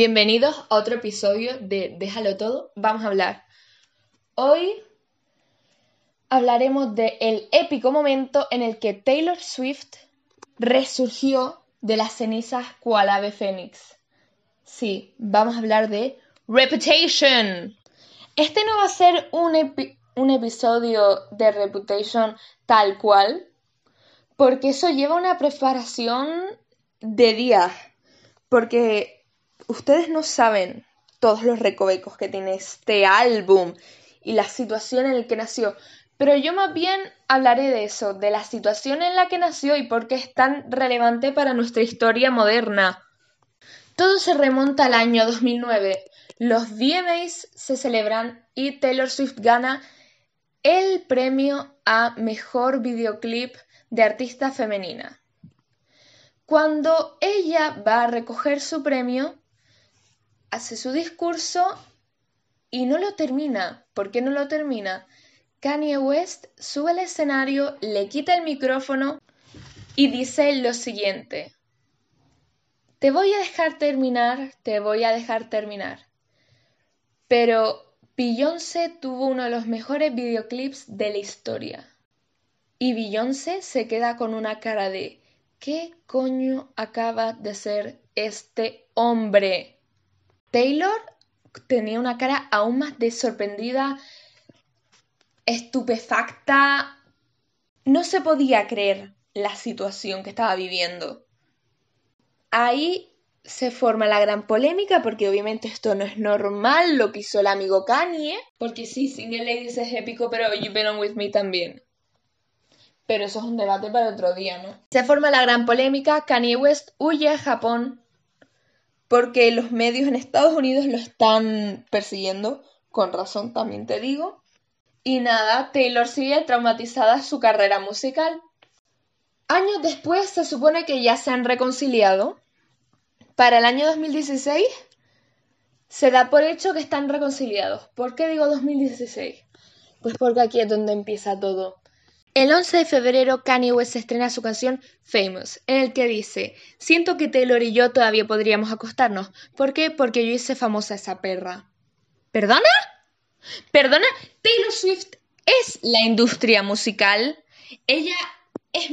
Bienvenidos a otro episodio de Déjalo todo, vamos a hablar. Hoy hablaremos del el épico momento en el que Taylor Swift resurgió de las cenizas cual ave fénix. Sí, vamos a hablar de Reputation. Este no va a ser un, un episodio de Reputation tal cual, porque eso lleva una preparación de días, porque ustedes no saben todos los recovecos que tiene este álbum y la situación en la que nació, pero yo más bien hablaré de eso, de la situación en la que nació y por qué es tan relevante para nuestra historia moderna. Todo se remonta al año 2009. Los VMAs se celebran y Taylor Swift gana el premio a Mejor Videoclip de Artista Femenina. Cuando ella va a recoger su premio, hace su discurso y no lo termina. ¿Por qué no lo termina? Kanye West sube al escenario, le quita el micrófono y dice lo siguiente. Te voy a dejar terminar, te voy a dejar terminar. Pero Beyoncé tuvo uno de los mejores videoclips de la historia. Y Beyoncé se queda con una cara de ¿qué coño acaba de ser este hombre? Taylor tenía una cara aún más de sorprendida, estupefacta. No se podía creer la situación que estaba viviendo. Ahí se forma la gran polémica porque obviamente esto no es normal lo que hizo el amigo Kanye. Porque sí, Single Ladies es épico, pero You Belong With Me también. Pero eso es un debate para otro día, ¿no? Se forma la gran polémica, Kanye West huye a Japón porque los medios en Estados Unidos lo están persiguiendo, con razón también te digo. Y nada, Taylor sigue traumatizada su carrera musical. Años después se supone que ya se han reconciliado. Para el año 2016 se da por hecho que están reconciliados. ¿Por qué digo 2016? Pues porque aquí es donde empieza todo. El 11 de febrero Kanye West estrena su canción Famous, en el que dice, siento que Taylor y yo todavía podríamos acostarnos. ¿Por qué? Porque yo hice famosa esa perra. ¿Perdona? ¿Perdona? Taylor Swift es la industria musical. Ella es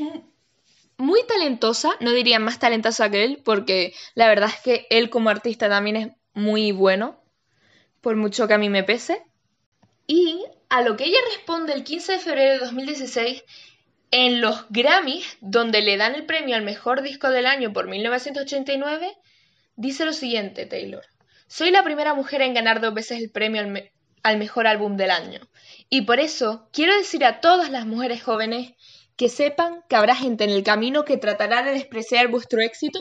muy talentosa, no diría más talentosa que él, porque la verdad es que él como artista también es muy bueno, por mucho que a mí me pese. Y a lo que ella responde el 15 de febrero de 2016 en los Grammys, donde le dan el premio al mejor disco del año por 1989, dice lo siguiente, Taylor. Soy la primera mujer en ganar dos veces el premio al, al, mejor álbum del año. Y por eso quiero decir a todas las mujeres jóvenes que sepan que habrá gente en el camino que tratará de despreciar vuestro éxito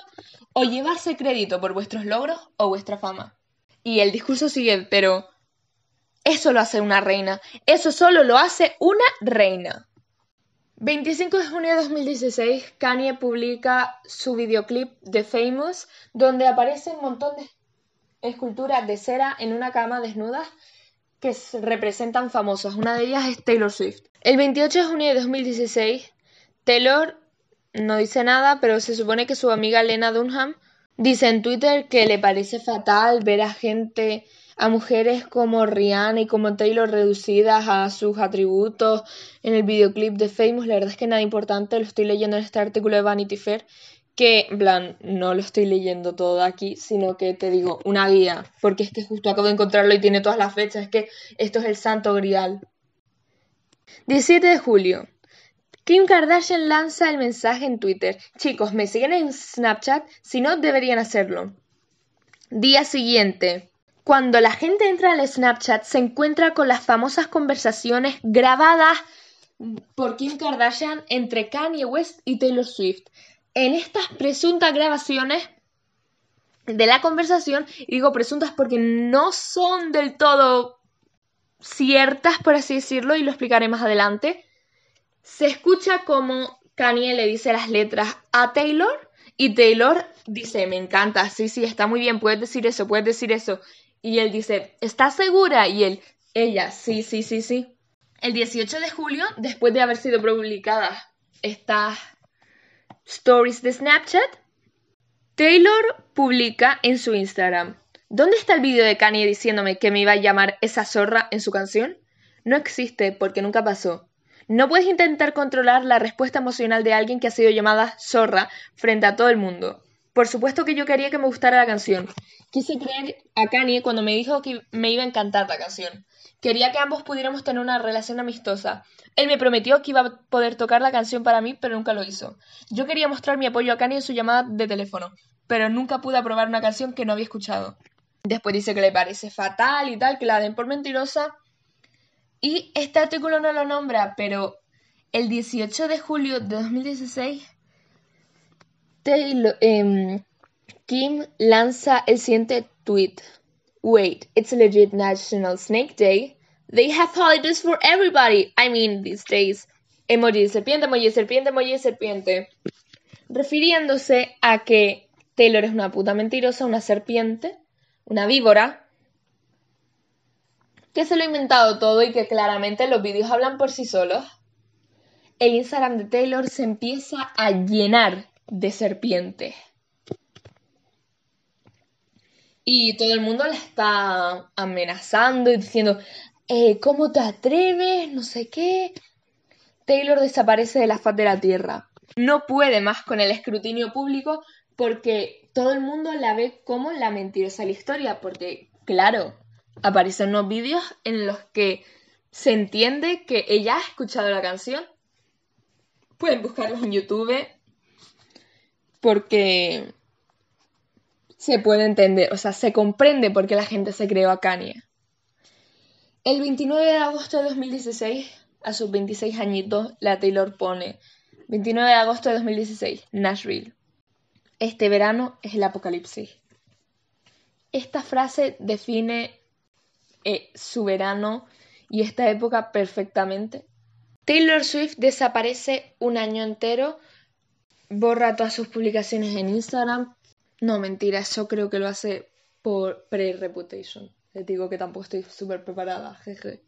o llevarse crédito por vuestros logros o vuestra fama. Y el discurso sigue, pero eso lo hace una reina. Eso solo lo hace una reina. 25 de junio de 2016, Kanye publica su videoclip de Famous, donde aparece un montón de esculturas de cera en una cama desnudas que representan famosas. Una de ellas es Taylor Swift. El 28 de junio de 2016, Taylor no dice nada, pero se supone que su amiga Lena Dunham dice en Twitter que le parece fatal ver a gente a mujeres como Rihanna y como Taylor reducidas a sus atributos en el videoclip de Famous. La verdad es que nada importante, lo estoy leyendo en este artículo de Vanity Fair, que, en plan, no lo estoy leyendo todo aquí, sino que te digo, una guía, porque es que justo acabo de encontrarlo y tiene todas las fechas, es que esto es el santo grial. 17 de julio. Kim Kardashian lanza el mensaje en Twitter. Chicos, me siguen en Snapchat, si no deberían hacerlo. Día siguiente. Cuando la gente entra al Snapchat se encuentra con las famosas conversaciones grabadas por Kim Kardashian entre Kanye West y Taylor Swift. En estas presuntas grabaciones de la conversación, y digo presuntas porque no son del todo ciertas, por así decirlo, y lo explicaré más adelante, se escucha como Kanye le dice las letras a Taylor y Taylor dice, me encanta, sí, sí, está muy bien, puedes decir eso, puedes decir eso. Y él dice, ¿estás segura? Y él, ella, sí, sí, sí, sí. El 18 de julio, después de haber sido publicadas estas stories de Snapchat, Taylor publica en su Instagram, ¿Dónde está el vídeo de Kanye diciéndome que me iba a llamar esa zorra en su canción? No existe porque nunca pasó. No puedes intentar controlar la respuesta emocional de alguien que ha sido llamada zorra frente a todo el mundo. Por supuesto que yo quería que me gustara la canción. Quise creer a Kanye cuando me dijo que me iba a encantar la canción. Quería que ambos pudiéramos tener una relación amistosa. Él me prometió que iba a poder tocar la canción para mí, pero nunca lo hizo. Yo quería mostrar mi apoyo a Kanye en su llamada de teléfono, pero nunca pude aprobar una canción que no había escuchado. Después dice que le parece fatal y tal, que la den por mentirosa. Y este artículo no lo nombra, pero el 18 de julio de 2016, em, Kim lanza el siguiente tweet. Wait, it's a legit National Snake Day. They have holidays for everybody. I mean, these days. Emoji de serpiente, emoji de serpiente, emoji de serpiente. Refiriéndose a que Taylor es una puta mentirosa, una serpiente, una víbora, que se lo ha inventado todo y que claramente los vídeos hablan por sí solos. El Instagram de Taylor se empieza a llenar de serpientes. Y todo el mundo la está amenazando y diciendo, eh, ¿cómo te atreves? No sé qué. Taylor desaparece de la faz de la Tierra. No puede más con el escrutinio público porque todo el mundo la ve como la mentirosa de la historia. Porque, claro, aparecen unos vídeos en los que se entiende que ella ha escuchado la canción. Pueden buscarlos en YouTube porque se puede entender, o sea, se comprende por qué la gente se creó a Kanye. El 29 de agosto de 2016, a sus 26 añitos, la Taylor pone 29 de agosto de 2016, Nashville. Este verano es el apocalipsis. Esta frase define eh, su verano y esta época perfectamente. Taylor Swift desaparece un año entero, borra todas sus publicaciones en Instagram, no, mentira, eso creo que lo hace por pre-reputation. Les digo que tampoco estoy súper preparada, jeje.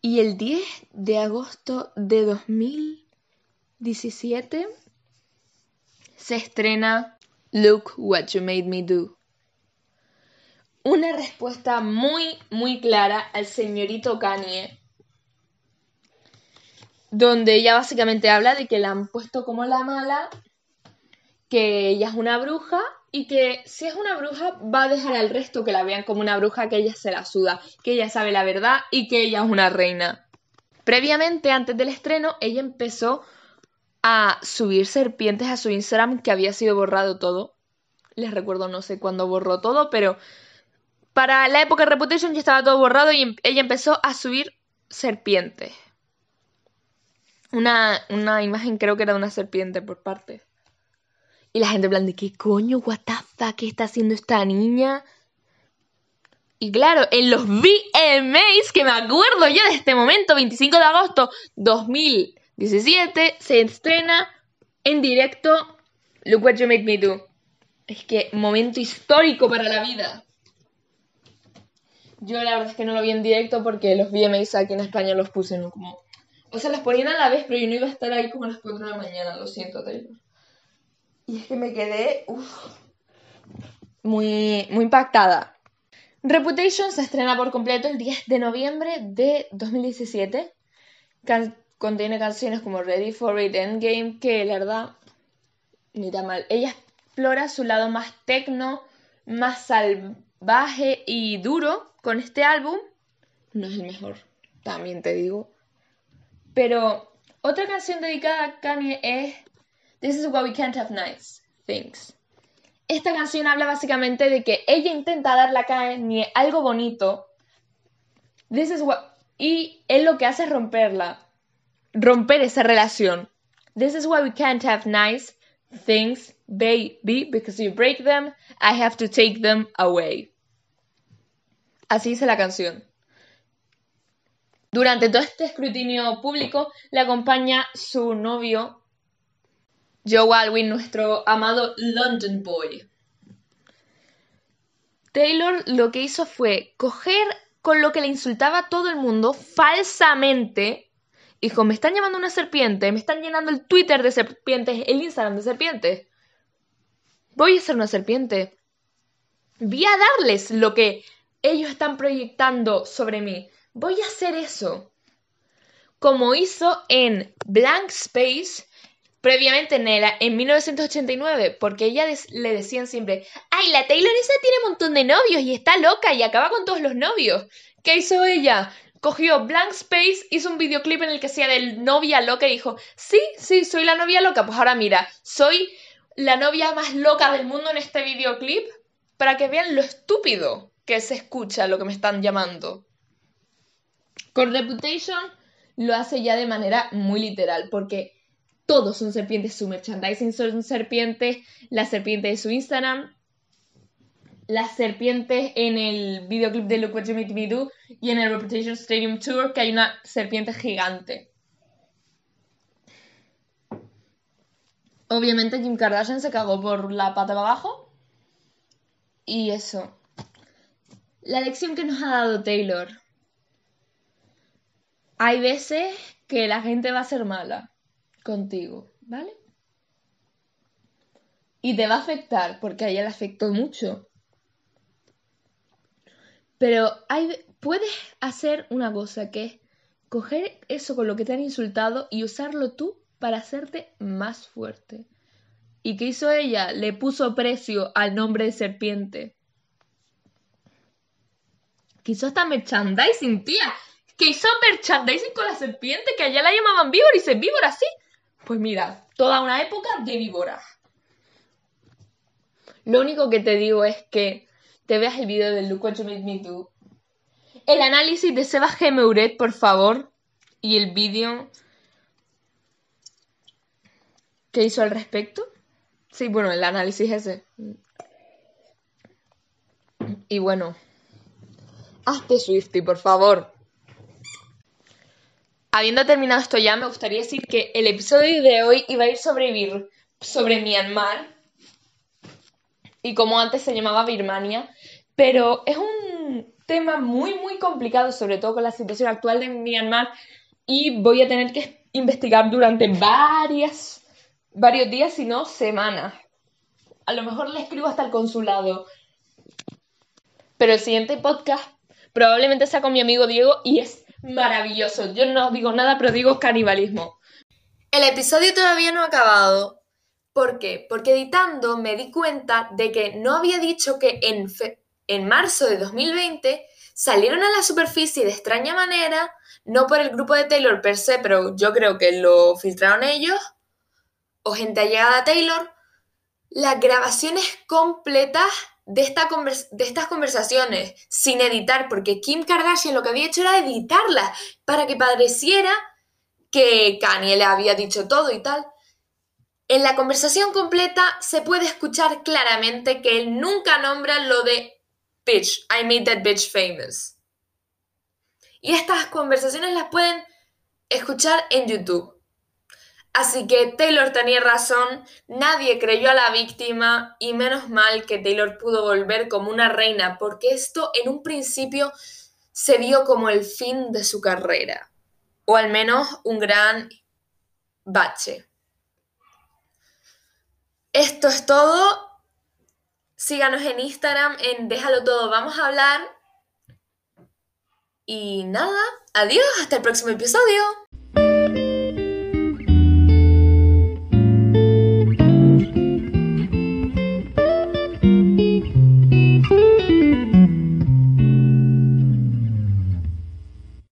Y el 10 de agosto de 2017 se estrena Look What You Made Me Do. Una respuesta muy, muy clara al señorito Kanye, donde ella básicamente habla de que la han puesto como la mala que ella es una bruja y que si es una bruja va a dejar al resto que la vean como una bruja, que ella se la suda, que ella sabe la verdad y que ella es una reina. Previamente, antes del estreno, ella empezó a subir serpientes a su Instagram que había sido borrado todo. Les recuerdo, no sé cuándo borró todo, pero para la época de Reputation ya estaba todo borrado y em, ella empezó a subir serpientes. Una, una imagen creo que era de una serpiente por parte. Y la gente en de, ¿qué coño? ¿What the fuck? ¿Qué está haciendo esta niña? Y claro, en los VMAs, que me acuerdo yo de este momento, 25 de agosto 2017, se estrena en directo Look What You Made Me Do. Es que momento histórico para la vida. Yo la verdad es que no lo vi en directo porque los VMAs aquí en España los puse como... O sea, los ponían a la vez, pero yo no iba a estar ahí como a las 4 de la mañana, lo siento, Taylor. Y es que me quedé muy, muy impactada. Reputation se estrena por completo el 10 de noviembre de 2017. contiene canciones como Ready for It Endgame, que la verdad, mira mal. Ella explora su lado más tecno, más salvaje y duro con este álbum. No es el mejor, también te digo. Pero otra canción dedicada a Kanye es This is why we can't have nice things. Esta canción habla básicamente de que ella intenta darle a Kanye algo bonito. This is what... Y él lo que hace es romperla. Romper esa relación. This is why we can't have nice things, baby, because you break them, I have to take them away. Así dice la canción. Durante todo este escrutinio público le acompaña su novio Joe Alwyn, nuestro amado London Boy. Taylor lo que hizo fue coger con lo que le insultaba a todo el mundo falsamente. Dijo, me están llamando una serpiente, me están llenando el Twitter de serpientes, el Instagram de serpientes. Voy a ser una serpiente. Voy a darles lo que ellos están proyectando sobre mí. Voy a hacer eso. Como hizo en Blank Space, previamente en, en 1989, porque ella le decían siempre, ay, la Taylor tiene un montón de novios y está loca y acaba con todos los novios. ¿Qué hizo ella? Cogió Blank Space, hizo un videoclip en el que sea del novia loca y dijo, sí, sí, soy la novia loca. Pues ahora mira, soy la novia más loca del mundo en este videoclip para que vean lo estúpido que se escucha lo que me están llamando. Con Reputation lo hace ya de manera muy literal, porque todos son serpientes, su merchandising son serpientes, la serpiente de su Instagram, las serpientes en el videoclip de Look What You Made Me Do y en el Reputation Stadium Tour, que hay una serpiente gigante. Obviamente Kim Kardashian se cagó por la pata de abajo. Y eso. La lección que nos ha dado Taylor. Hay veces que la gente va a ser mala contigo, ¿vale? Y te va a afectar, porque a ella le afectó mucho. Pero hay, puedes hacer una cosa que es coger eso con lo que te han insultado y usarlo tú para hacerte más fuerte. ¿Y qué hizo ella? Le puso precio al nombre de serpiente. Que hizo hasta merchandising, tía. Que hizo merchandising con la serpiente, que allá la llamaban víbora y dice víbora, sí. Pues mira, toda una época de víbora. Lo único que te digo es que te veas el video de Look What You Made Me Do. El análisis de Seba Gemeuret, por favor. Y el vídeo que hizo al respecto. Sí, bueno, el análisis ese. Y bueno. Hazte Swifty, por favor. Habiendo terminado esto ya, me gustaría decir que el episodio de hoy iba a ir sobre, sobre Myanmar. Y como antes se llamaba Birmania. Pero es un tema muy, muy complicado, sobre todo con la situación actual de Myanmar. Y voy a tener que investigar durante varias, varios días, si no semanas. A lo mejor le escribo hasta el consulado. Pero el siguiente podcast Probablemente sea con mi amigo Diego y es maravilloso. Yo no digo nada, pero digo canibalismo. El episodio todavía no ha acabado. ¿Por qué? Porque editando me di cuenta de que no había dicho que en, en marzo de 2020 salieron a la superficie de extraña manera, no por el grupo de Taylor per se, pero yo creo que lo filtraron ellos, o gente allegada a Taylor, las grabaciones completas de, esta de estas conversaciones sin editar, porque Kim Kardashian lo que había hecho era editarlas para que pareciera que Kanye le había dicho todo y tal. En la conversación completa se puede escuchar claramente que él nunca nombra lo de bitch, I made that bitch famous. Y estas conversaciones las pueden escuchar en YouTube. Así que Taylor tenía razón, nadie creyó a la víctima y menos mal que Taylor pudo volver como una reina, porque esto en un principio se vio como el fin de su carrera, o al menos un gran bache. Esto es todo. Síganos en Instagram en Déjalo todo, vamos a hablar. Y nada, adiós, hasta el próximo episodio.